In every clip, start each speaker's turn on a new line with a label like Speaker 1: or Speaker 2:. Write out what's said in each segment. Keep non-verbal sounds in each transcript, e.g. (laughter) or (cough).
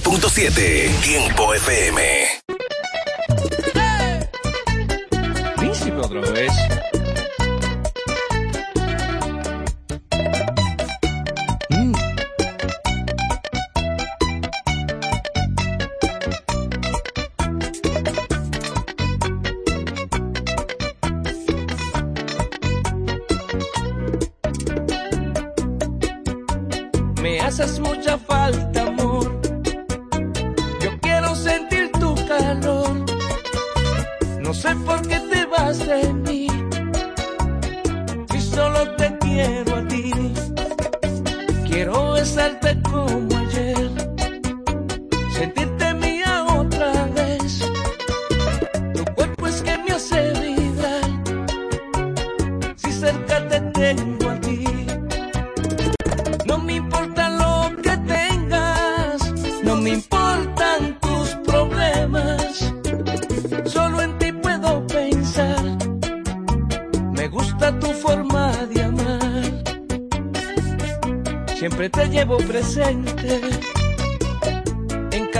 Speaker 1: 100.7. Tiempo FM.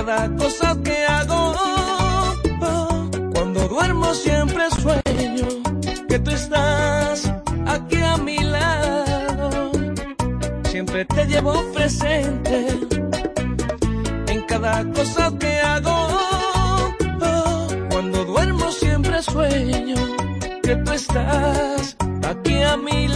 Speaker 2: cada cosa que hago. Cuando duermo siempre sueño que tú estás aquí a mi lado. Siempre te llevo presente en cada cosa que hago. Cuando duermo siempre sueño que tú estás aquí a mi lado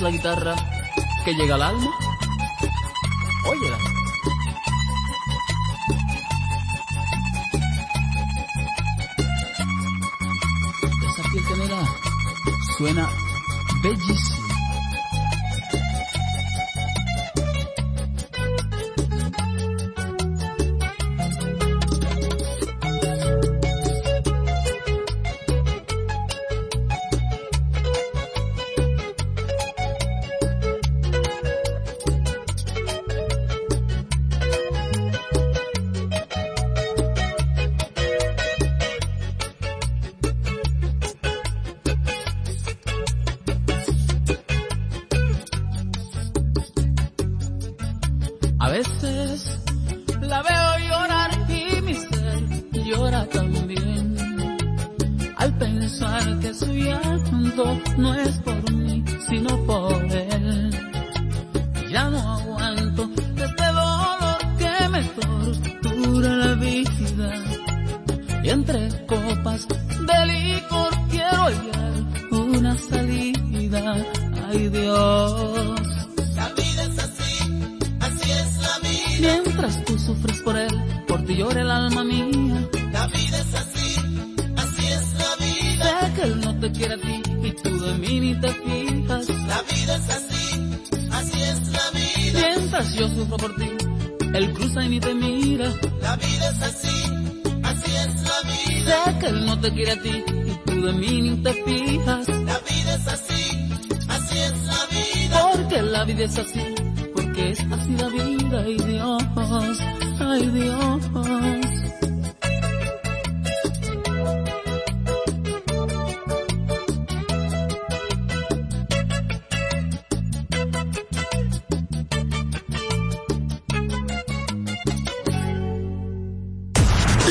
Speaker 3: la guitarra que llega al alma.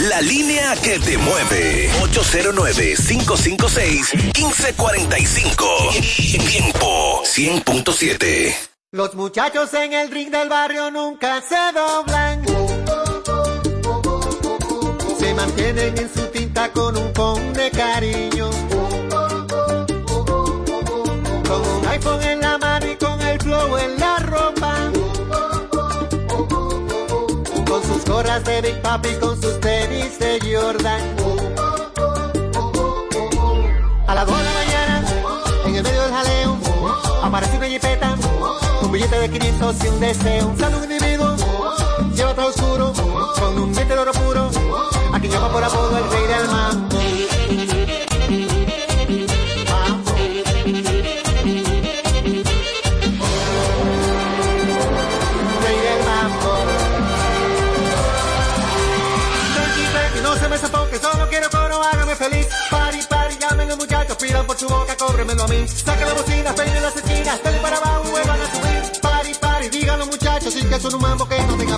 Speaker 3: La
Speaker 4: línea que te mueve. 809-556-1545. Tiempo 100.7.
Speaker 5: Los muchachos en el ring del barrio nunca se doblan. Se mantienen en su tinta con un pon de cariño. Con un iPhone gorras de Big Papi, con sus tenis de Jordan. A las 2 de la mañana, en el medio del jaleo, aparece una jipeta, un billete de 500 y un deseo. Sale un individuo, lleva todo oscuro, con un diente de oro puro, a quien llama por apodo el rey del. Mambo. Boca, cóbremelo a mí. Saquen la bocina, peinen las esquinas, dale para abajo vuelvan a subir. Pari, pari, digan los muchachos, sin que son un mambo que no tenga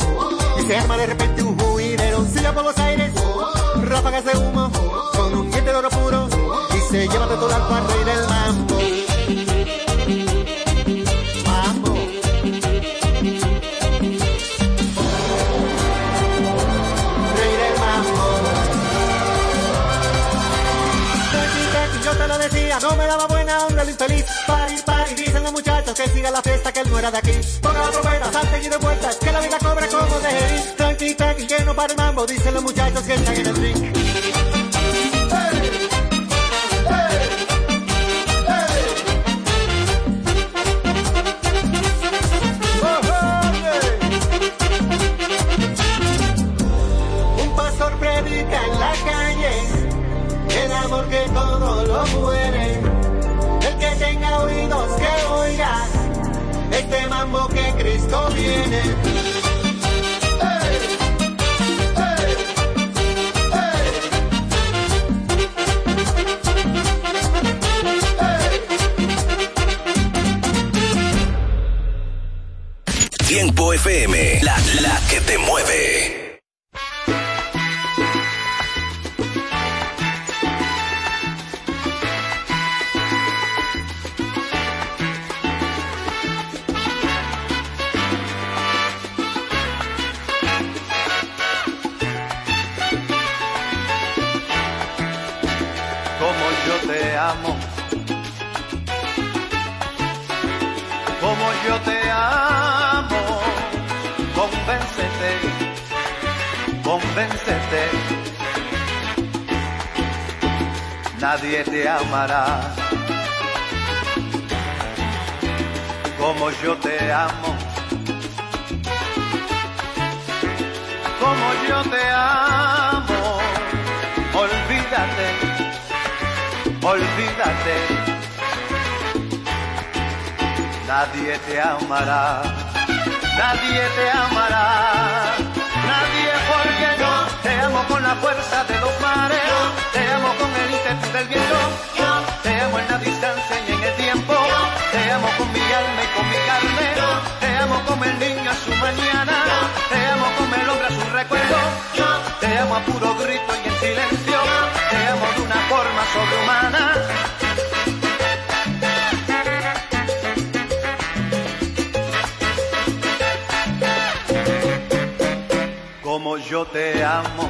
Speaker 5: se arma de repente un juidero. Silla por los aires, ráfagas de humo, con un diente de oro puro y se lleva de todo al cuarto y del mambo. Mambo. Rey del mambo. Tranqui, Yo te lo decía, no me daba buena onda el infeliz. Pari, pari, dicen los muchachos que siga la fiesta, que él no era de aquí. Ponga la trompeta, salte y de vueltas, que la vida Tranqui, tranqui, que no para el mambo, dicen los muchachos que están en el ring. Que todo lo muere. El que tenga oídos que oiga este mambo que Cristo viene.
Speaker 6: 9. Nadie te amará como yo te amo. Como yo te amo, olvídate, olvídate. Nadie te amará, nadie te amará, nadie porque yo te amo con la fuerza de los mares, te amo con el ímpetu del viento, te amo en la distancia y en el tiempo, te amo con mi alma y con mi carne, te amo como el niño a su mañana, te amo como el hombre a su recuerdo, te amo a puro grito y en silencio, te amo de una forma sobrehumana. como yo te amo,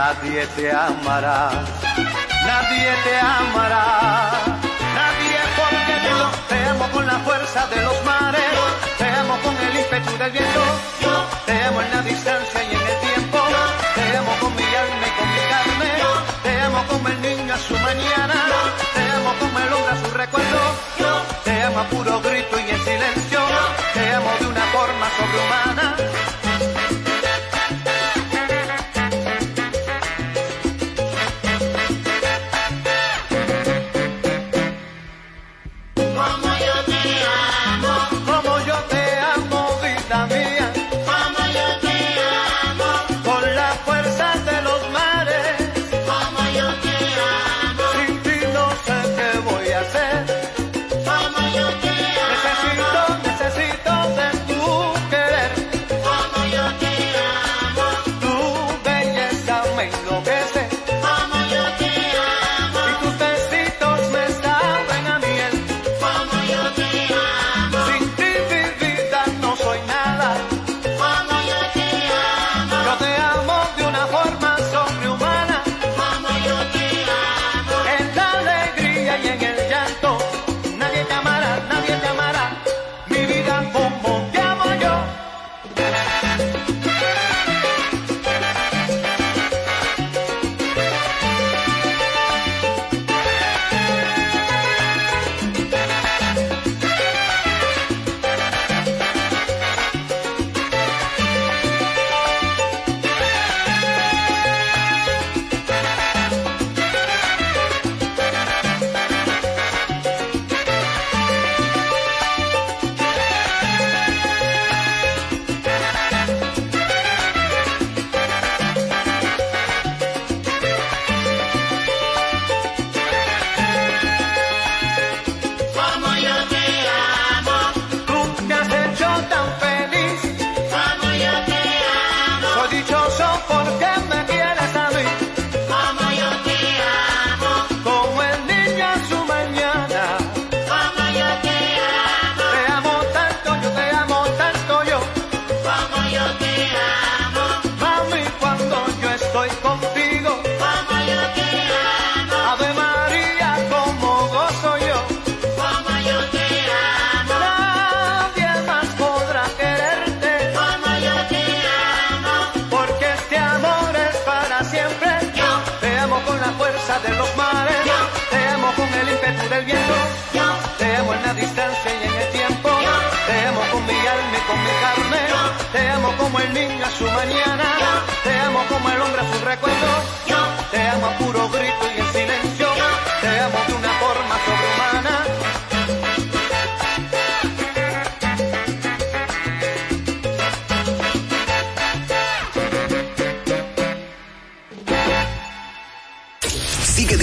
Speaker 6: Nadie te amará, nadie te amará, nadie porque yo te amo con la fuerza de los mares, te amo con el ímpetu del viento, te amo en la distancia y en el tiempo, te amo con mi alma y con mi carne, te amo como el niño a su mañana, te amo como el hombre a su recuerdo, te amo a puro grito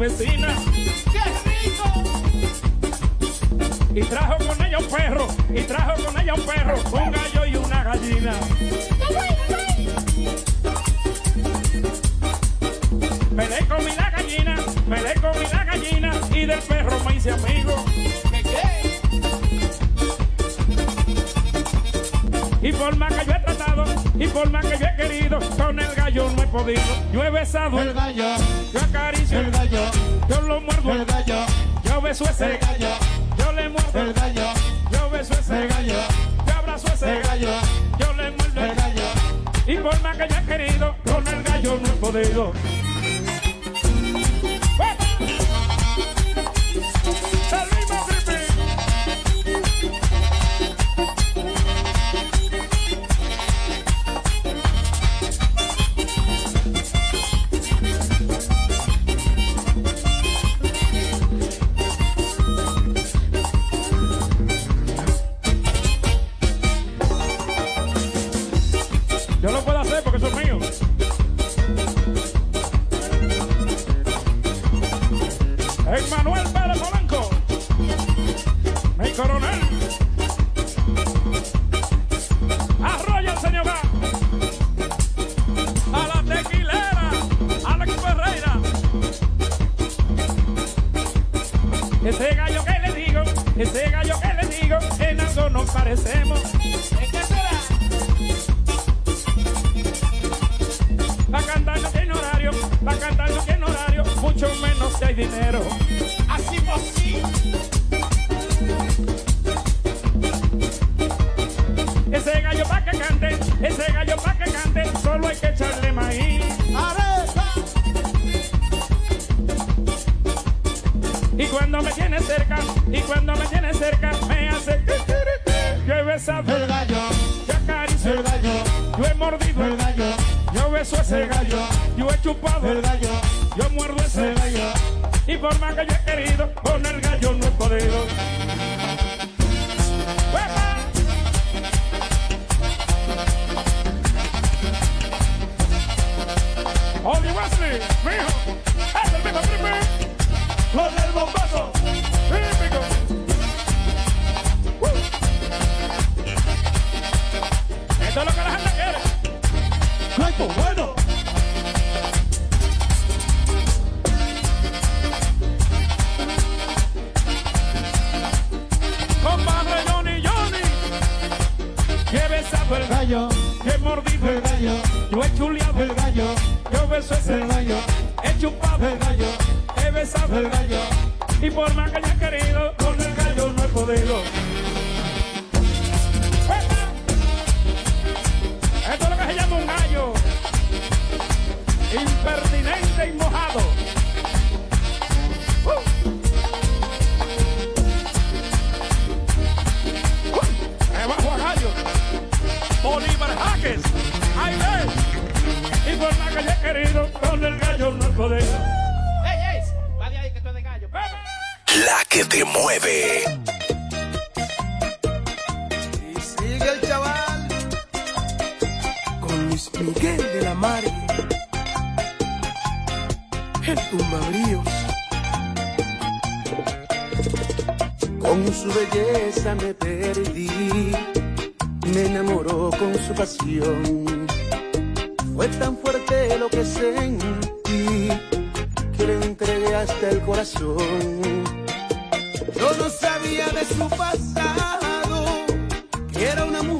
Speaker 7: vecina. ¡Qué rico! Y trajo con ella un perro, y trajo con ella un perro, un gallo y una gallina. Me le comí la gallina, me le comí la gallina, y del perro me hice amigo. Y por más que yo he tratado, y por más que yo he querido, con el gallo no he podido. Yo he besado el gallo, yo acaricio. El gallo, yo lo muerdo. El gallo, yo beso ese. Gallo, yo le muerdo. El gallo, yo beso ese. Gallo, yo abrazo ese. Gallo, yo le muerdo. El gallo. Y por más que haya querido, con el gallo no he podido. Por más que haya querido, con el gallo no he podido.
Speaker 8: ¡Ey, ey! Va de ahí que tú eres de gallo.
Speaker 4: La que te mueve.
Speaker 1: Y sigue el chaval con Luis Miguel de la. El tumbabríos. Con su belleza me perdí, me enamoró con su pasión. Fue tan fuerte lo que sentí que le entregué hasta el corazón. Yo no sabía de su pasado, que era una mujer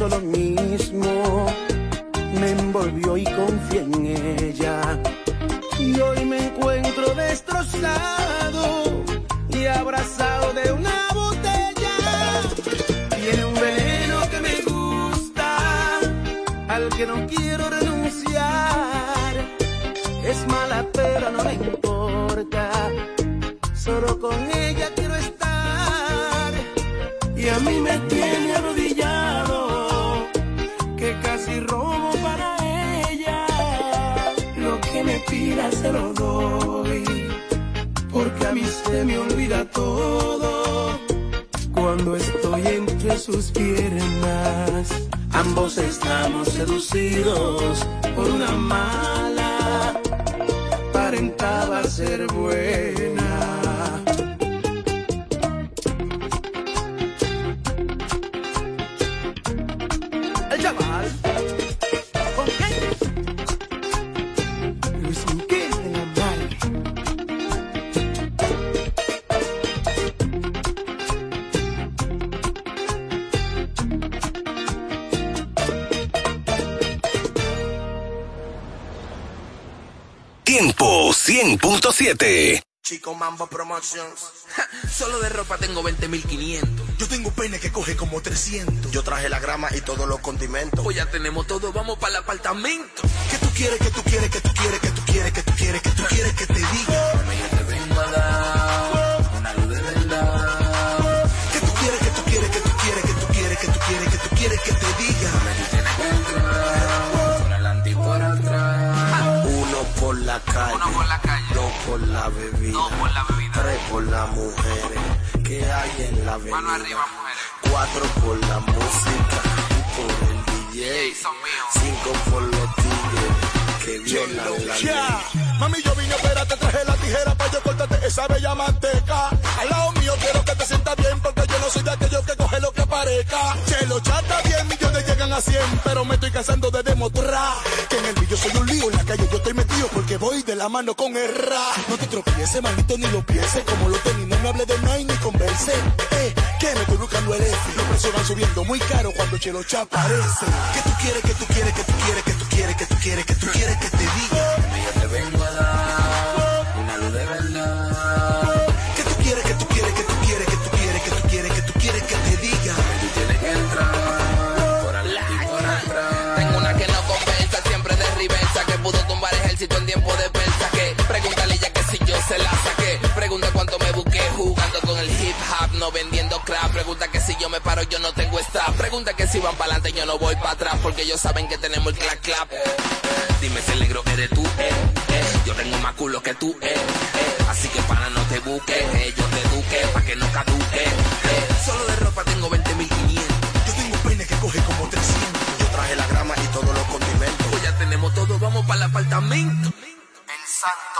Speaker 1: me pasó
Speaker 4: 100.7.
Speaker 9: Chico Mambo Promotions. Solo de ropa tengo 20.500.
Speaker 10: Yo tengo pene que coge como 300.
Speaker 9: Yo traje la grama y todos los condimentos. Pues ya tenemos todo, vamos para el apartamento.
Speaker 10: ¿Qué tú quieres, que tú quieres, que tú quieres, que por la bebida.
Speaker 9: Dos por la bebida.
Speaker 10: Tres por las mujeres que hay en la avenida.
Speaker 9: Mano arriba, mujeres.
Speaker 10: Cuatro por la música y por el DJ. Cinco por los tigres que violan la
Speaker 11: Ya, mami, yo vine a operarte, traje la tijera para yo cortarte esa bella manteca. Al lado mío quiero que te sientas bien, porque yo no soy de aquellos que coge lo que Chelo, chata bien, millones llegan a 100, pero me estoy cansando de demostrar que en el vídeo soy un lío, en la calle yo estoy metido porque voy de la mano con el ra. No te tropieces, manito, ni lo pienses, como lo tenís, no me hable de nada ni converse. Eh, que me estoy buscando el F, los precios van subiendo muy caro cuando Chelo Cha aparece.
Speaker 10: ¿Qué tú quieres, que tú quieres, que tú quieres, que tú quieres, que tú quieres, que tú quieres que te diga?
Speaker 9: Yo te vengo a dar
Speaker 12: ejército en tiempo de persa, que pregúntale ya que si yo se la saqué, pregunta cuánto me busqué jugando con el hip hop, no vendiendo crap, pregunta que si yo me paro yo no tengo staff, pregunta que si van para adelante yo no voy para atrás, porque ellos saben que tenemos el clap clap. Dime si el negro eres tú, eh, eh. yo tengo más culo que tú, eh, eh. así que para no te busques, eh. yo te eduque, pa' que no caduque, eh. solo de ropa tengo 20 mil 500.
Speaker 10: Yo tengo peine que coge como 300.
Speaker 12: Para el apartamento.
Speaker 10: El santo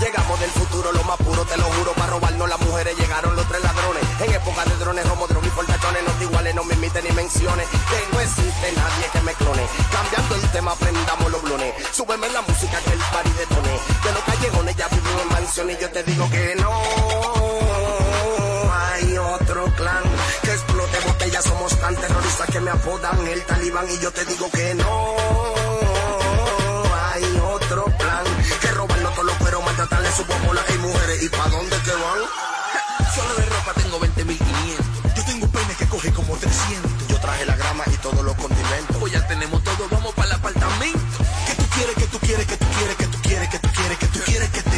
Speaker 10: Llegamos del futuro, lo más puro, te lo juro, para robarnos las mujeres llegaron los tres ladrones. En época de drones, homo, droga y portachones, no te iguales, no me imiten ni menciones. Que no existe nadie que me clone. Cambiando el tema, prendamos los blones. Súbeme la música que el party detone. De los callejones ya vivimos en mansión y yo te digo que no. Hay otro clan que explote botellas, somos tan terroristas que me apodan el talibán y yo te digo que no. Otro plan que robarnos todos los cueros, maltratarle su popola y mujeres. ¿Y pa' dónde que van? (laughs)
Speaker 12: Solo de ropa tengo 20 mil 500.
Speaker 10: Yo tengo un peine que coge como 300. Yo traje la grama y todos los condimentos.
Speaker 12: Pues ya tenemos todo, vamos para el apartamento.
Speaker 10: ¿Qué tú quieres, que tú quieres, que tú quieres, que tú quieres, que tú quieres, que tú quieres que te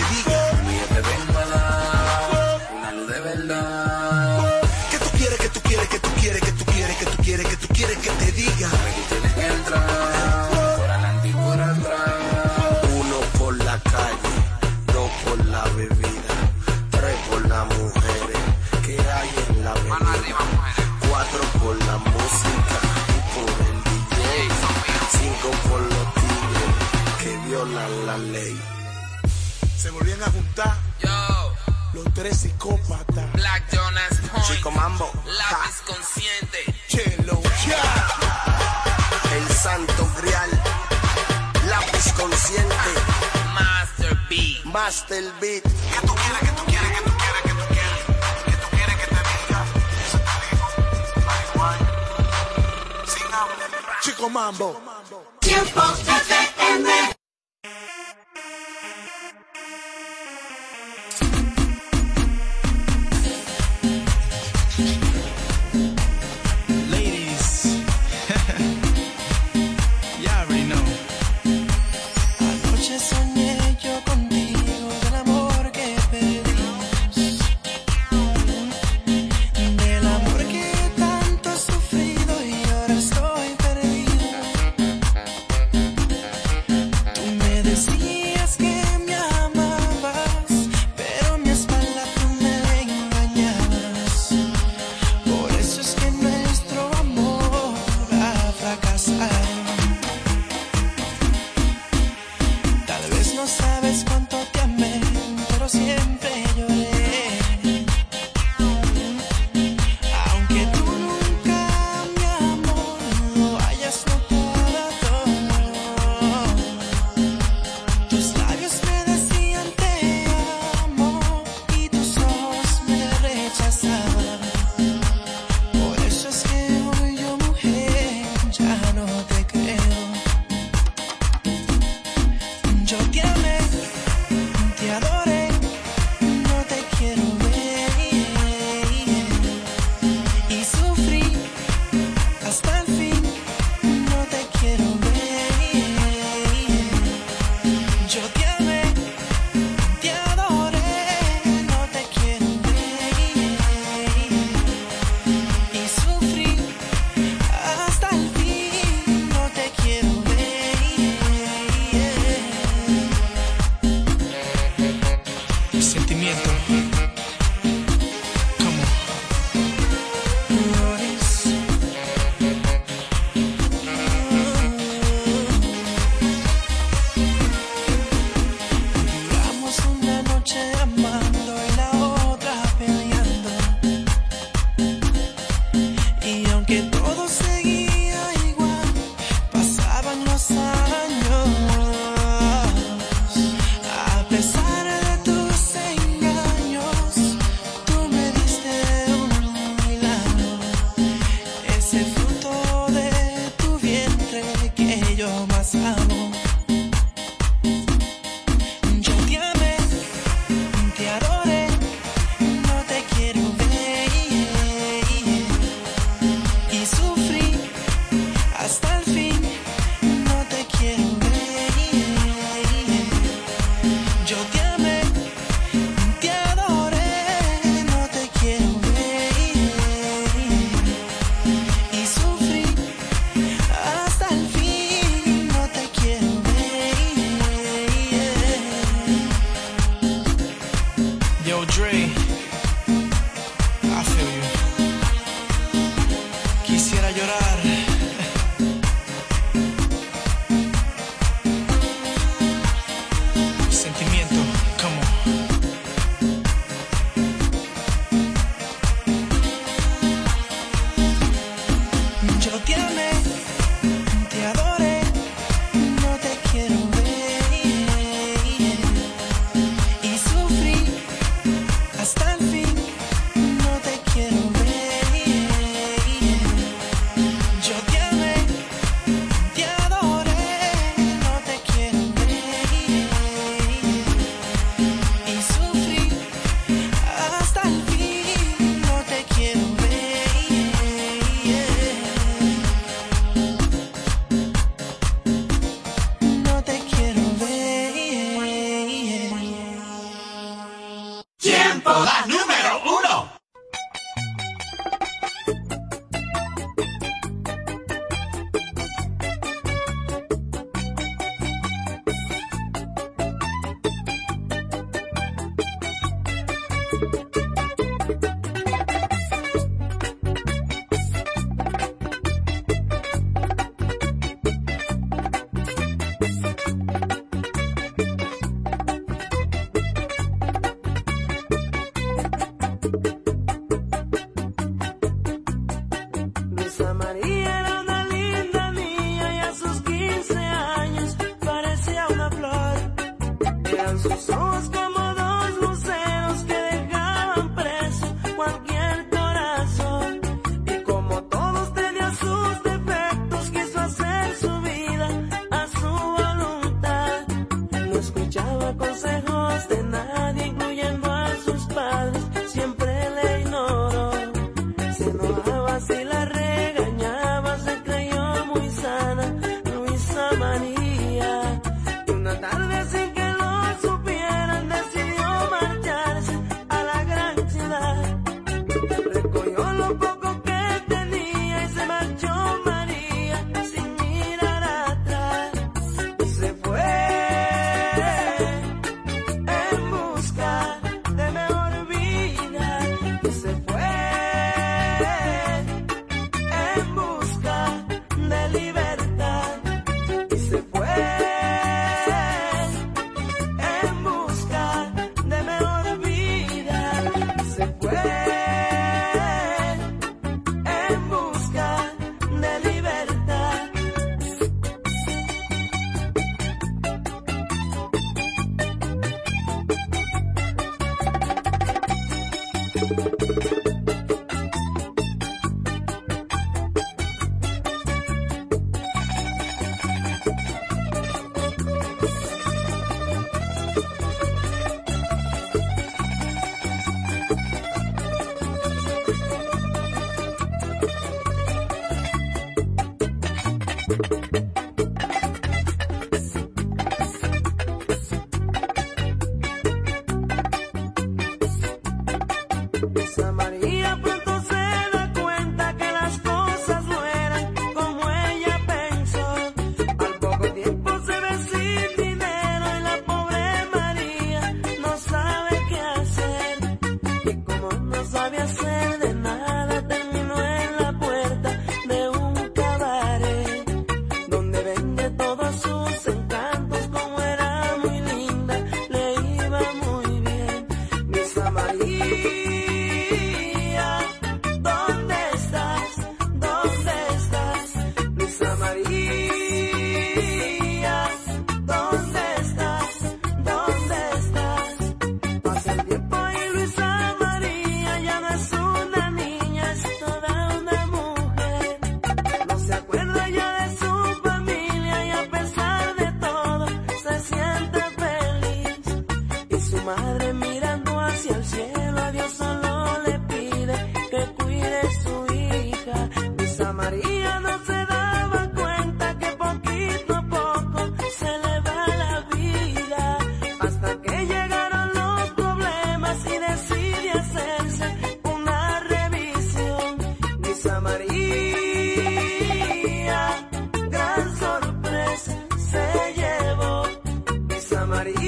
Speaker 10: Mambo.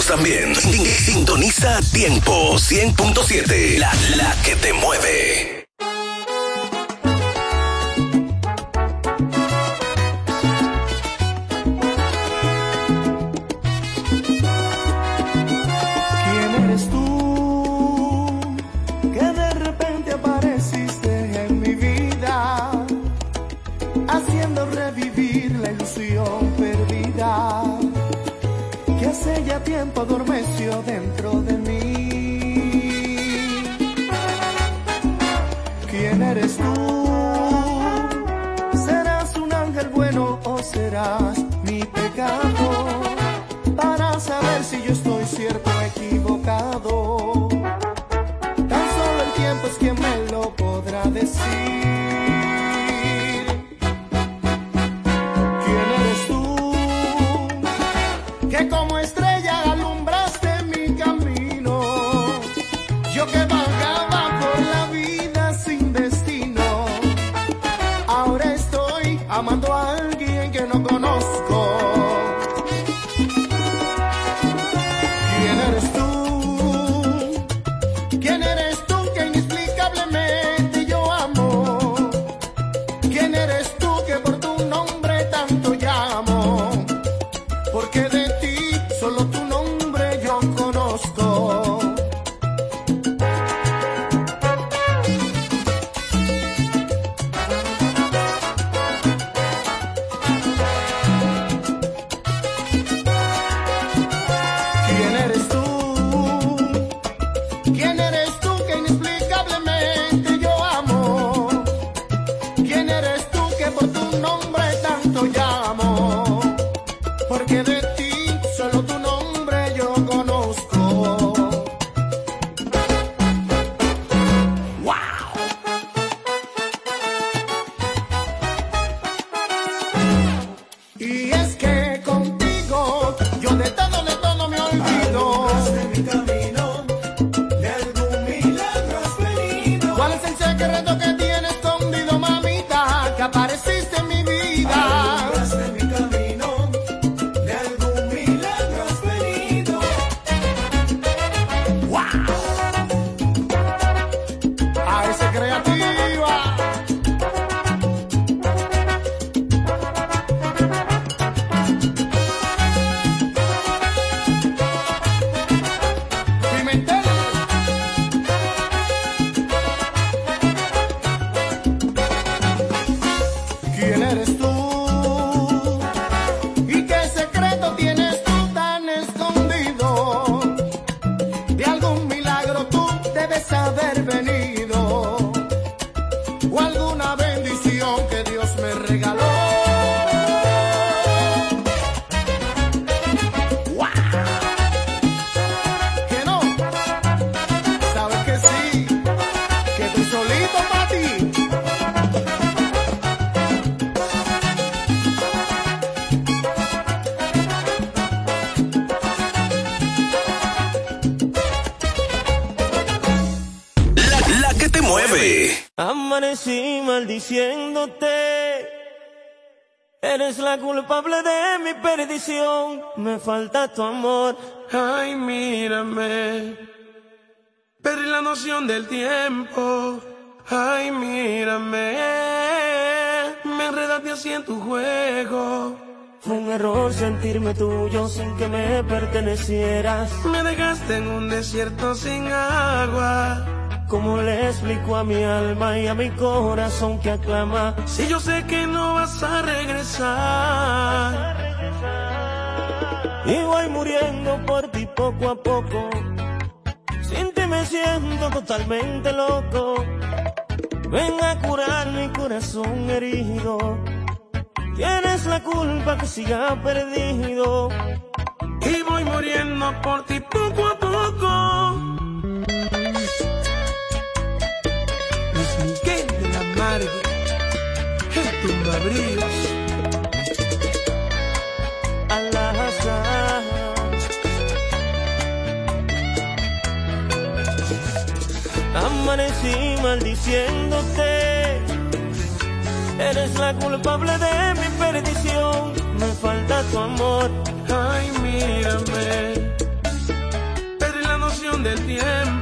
Speaker 13: también. Sintoniza Tiempo 100.7, la, la que te mueve.
Speaker 14: Amanecí maldiciéndote. Eres la culpable de mi perdición. Me falta tu amor.
Speaker 1: Ay, mírame. Perdí la noción del tiempo. Ay, mírame. Me enredaste así en tu juego.
Speaker 14: Fue un error sentirme tuyo sin que me pertenecieras.
Speaker 1: Me dejaste en un desierto sin agua.
Speaker 14: ¿Cómo le explico a mi alma y a mi corazón que aclama?
Speaker 1: Si yo sé que no vas a regresar.
Speaker 14: Y voy muriendo por ti poco a poco. Sin ti me siento totalmente loco. Ven a curar mi corazón herido. Tienes la culpa que siga perdido.
Speaker 1: Y voy muriendo por ti poco a poco. Tumbabríos.
Speaker 14: Al-Azhar. Amanecí maldiciéndote. Eres la culpable de mi perdición. Me falta tu amor.
Speaker 1: Ay, mírame. Perdí la noción del tiempo.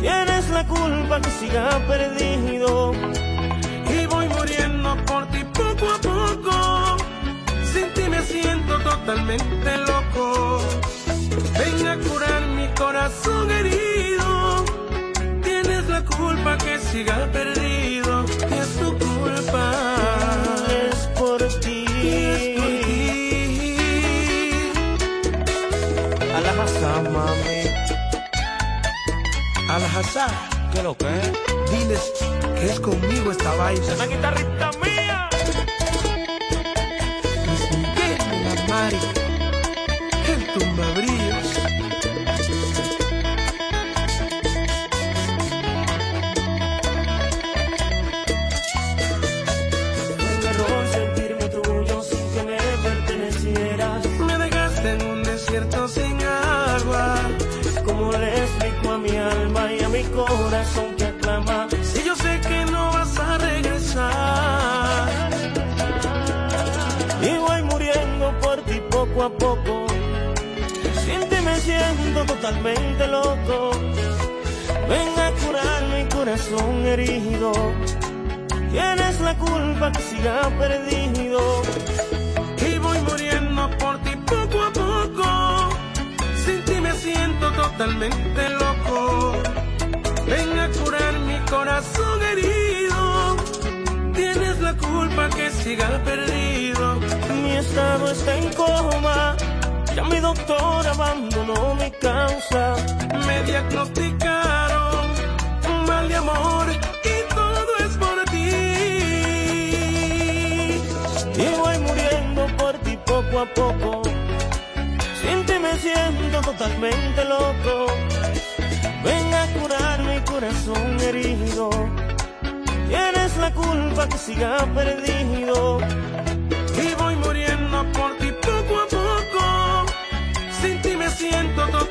Speaker 14: Tienes la culpa que siga perdido.
Speaker 1: Y voy muriendo por ti poco a poco. Sin ti me siento totalmente loco. Ven a curar mi corazón herido. Tienes la culpa que siga perdido. WhatsApp. ¿Qué lo que?
Speaker 15: Diles que es conmigo esta vaina.
Speaker 1: Es una guitarrita mía.
Speaker 15: Mari.
Speaker 14: totalmente loco. Ven a curar mi corazón herido. Tienes la culpa que siga perdido.
Speaker 15: Y voy muriendo por ti poco a poco. Sin ti me siento totalmente loco. Ven a curar mi corazón herido. Tienes la culpa que siga perdido.
Speaker 14: Mi estado está en coma. Ya mi doctor abandonó mi
Speaker 15: me diagnosticaron un mal de amor y todo es por ti.
Speaker 14: Y voy muriendo por ti poco a poco. Siente me siento totalmente loco. Ven a curar mi corazón herido. Tienes la culpa que siga perdido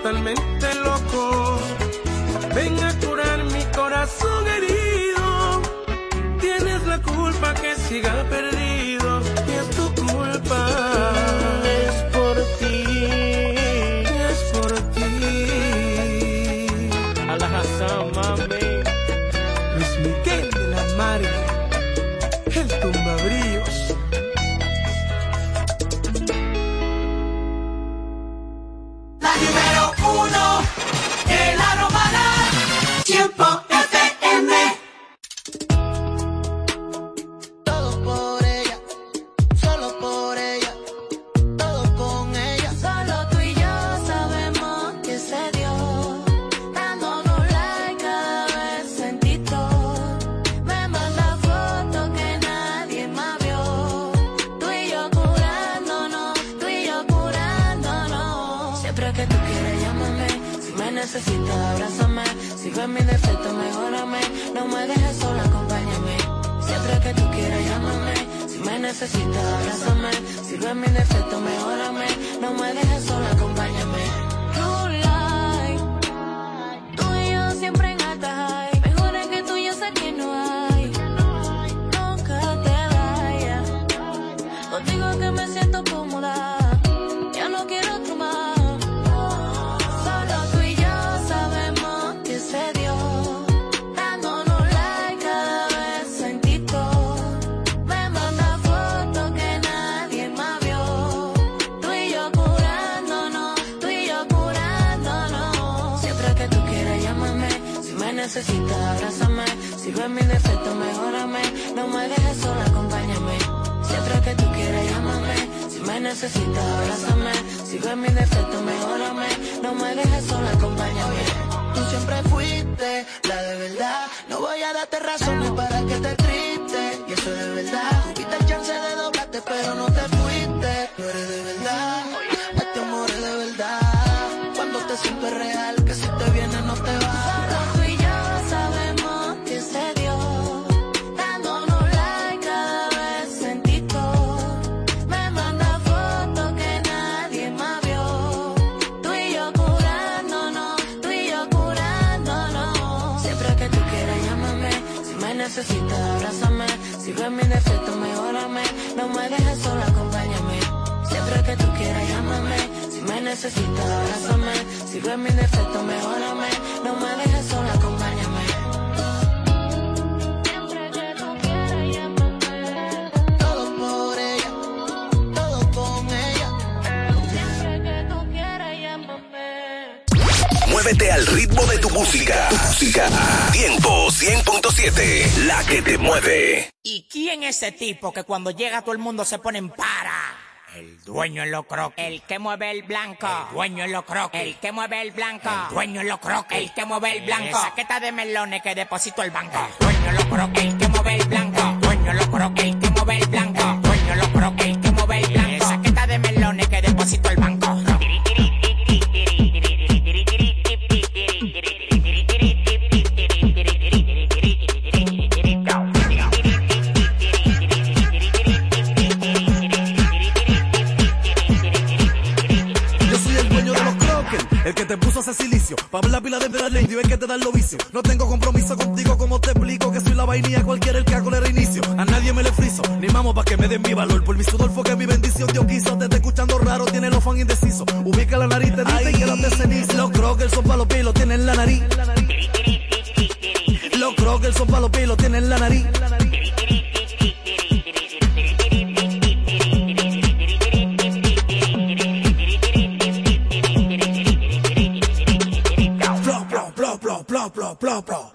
Speaker 15: totalmente loco. Ven a curar mi corazón herido. Tienes la culpa que siga perdido.
Speaker 16: necesito, abrázame. Si ves mi defecto, mejorame. No me dejes sola, acompáñame. Siempre que tú quieras, llámame.
Speaker 17: Todo por ella, todo con ella.
Speaker 16: Siempre que tú quieras, llámame.
Speaker 8: Muévete al ritmo de tu música. Tu música. Tiempo 100.7. La que te mueve.
Speaker 18: ¿Y quién es ese tipo que cuando llega todo el mundo se pone en para? El dueño en lo croc. El que mueve el blanco. El dueño en lo croc. El que mueve el blanco. El dueño en lo croc. El que mueve el blanco. Saqueta de melones que deposito el banco. El dueño en lo croc. El que mueve el blanco. El dueño en lo croc. El que
Speaker 19: puso ese silicio. Pa' la pila de la y ven que te dan los vicios. No tengo compromiso contigo, como te explico que soy la vainilla, cualquiera el que hago le reinicio. A nadie me le friso, ni mamo pa' que me den mi valor. Por mi sudor que mi bendición Dios quiso. Te está escuchando raro, tiene los fan indecisos. Ubica la nariz, te dicen que las de ceniza. Los croques son pa' los pies, lo tienen en la nariz. Los croques son pa' los pies, lo tienen en la nariz.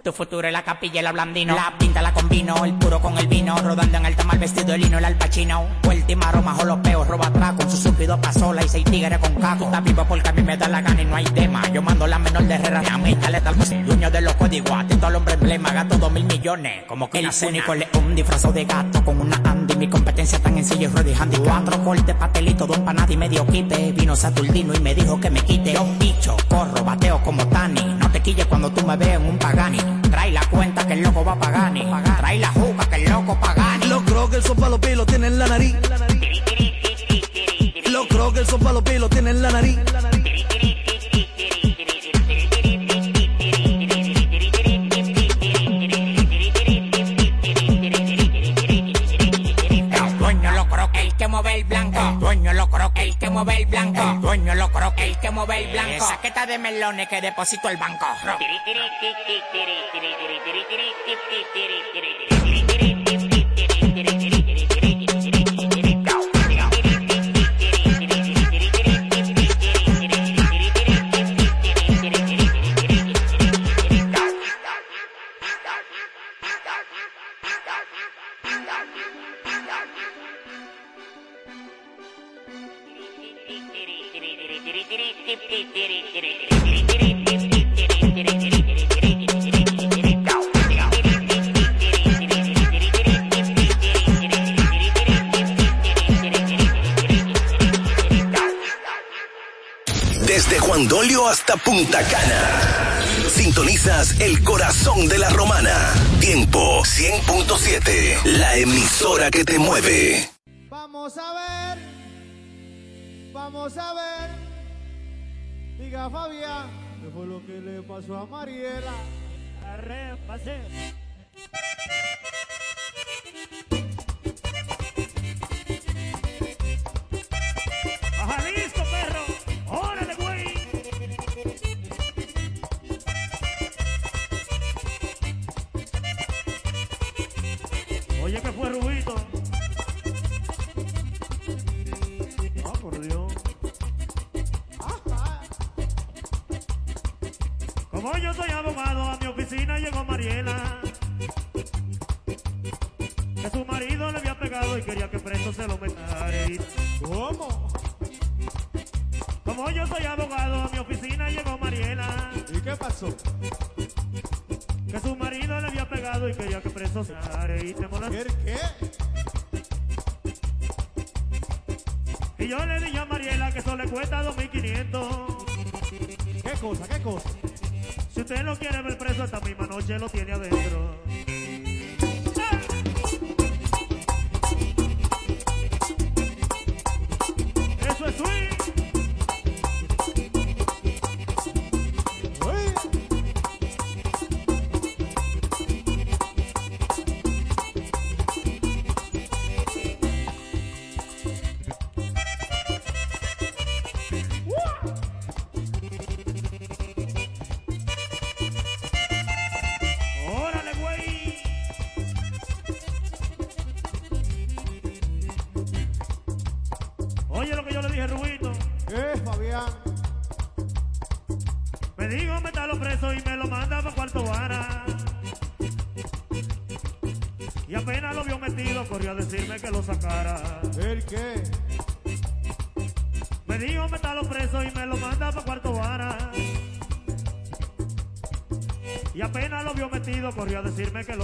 Speaker 18: Tu futuro es la capilla, el blandino. La pinta la combino, el puro con el vino. Rodando en alta mal vestido de lino, el alpachino. Última roma, jolopeo, roba atrás con su surtido pasola y seis tigres con caco. Está vivo porque a mí me da la gana y no hay tema. Yo mando la menor de Herrera. A mí, caleta al músico. Dueño de los códigos, atento al hombre emblema. Gato dos mil millones. Como que el único león disfrazado de gato con una Andy. Mi competencia tan en silla y ruedas handy. Cuatro cortes, pastelito, dos empanadas y medio quipe. Vino Saturnino y me dijo que me quite. Yo bicho, corro, bateo como Tani. No te quilles cuando tú me veas en un pagani. Trae la cuenta que el loco va a pagani. Trae la juca que el loco pagani.
Speaker 19: Los croques son pa' los pies, lo tienen en la nariz. Los croques son pa' los pies, lo tienen en la nariz.
Speaker 18: El blanco. El dueño lo croque, el que mueve el blanco. El dueño lo croque, el que mueve el blanco. Saqueta de melones que deposito el banco.
Speaker 8: Desde Juan Dolio hasta Punta Cana. Sintonizas el corazón de la romana. Tiempo 100.7. La emisora que te mueve.
Speaker 20: Vamos a ver, vamos a ver. Diga Fabián, ¿qué fue lo que le pasó a Mariela? Arre, pase.
Speaker 21: Oye, ¿qué fue, Rubito? Ah, por Dios. Como yo soy abogado, a mi oficina llegó Mariela. Que su marido le había pegado y quería que preso se lo metara.
Speaker 20: ¿Cómo?
Speaker 21: Como yo soy abogado, a mi oficina llegó Mariela.
Speaker 20: ¿Y qué pasó?
Speaker 21: Que su marido le había pegado y quería que preso se molestó.
Speaker 20: ¿Qué?
Speaker 21: Y yo le dije a Mariela que eso le cuesta 2.500.
Speaker 20: ¿Qué cosa? ¿Qué cosa?
Speaker 21: Si usted lo quiere ver preso esta misma noche, lo tiene adentro. Dime que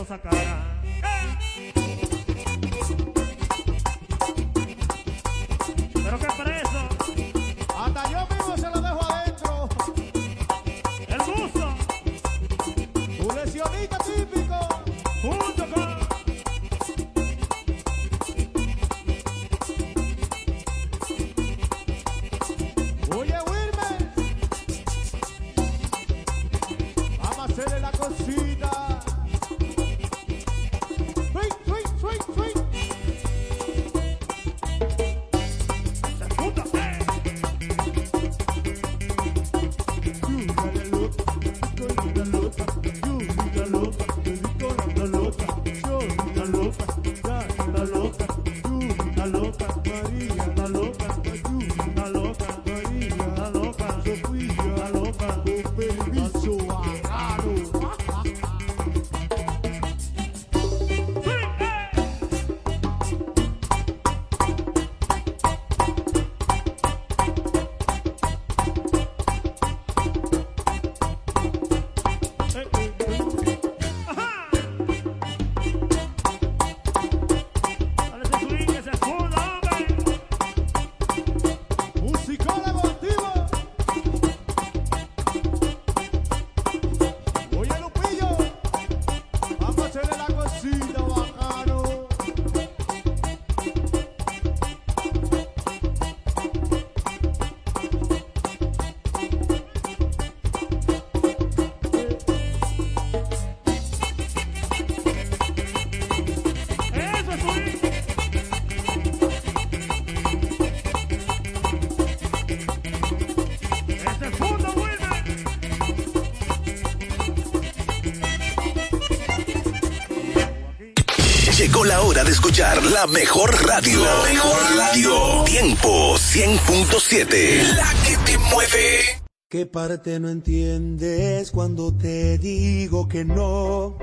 Speaker 4: de escuchar la mejor radio. La mejor radio. Tiempo 100.7. La que te mueve.
Speaker 22: ¿Qué parte no entiendes cuando te digo que no?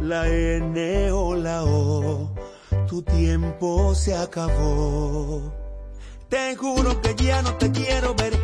Speaker 22: La N o la O. Tu tiempo se acabó. Te juro que ya no te quiero ver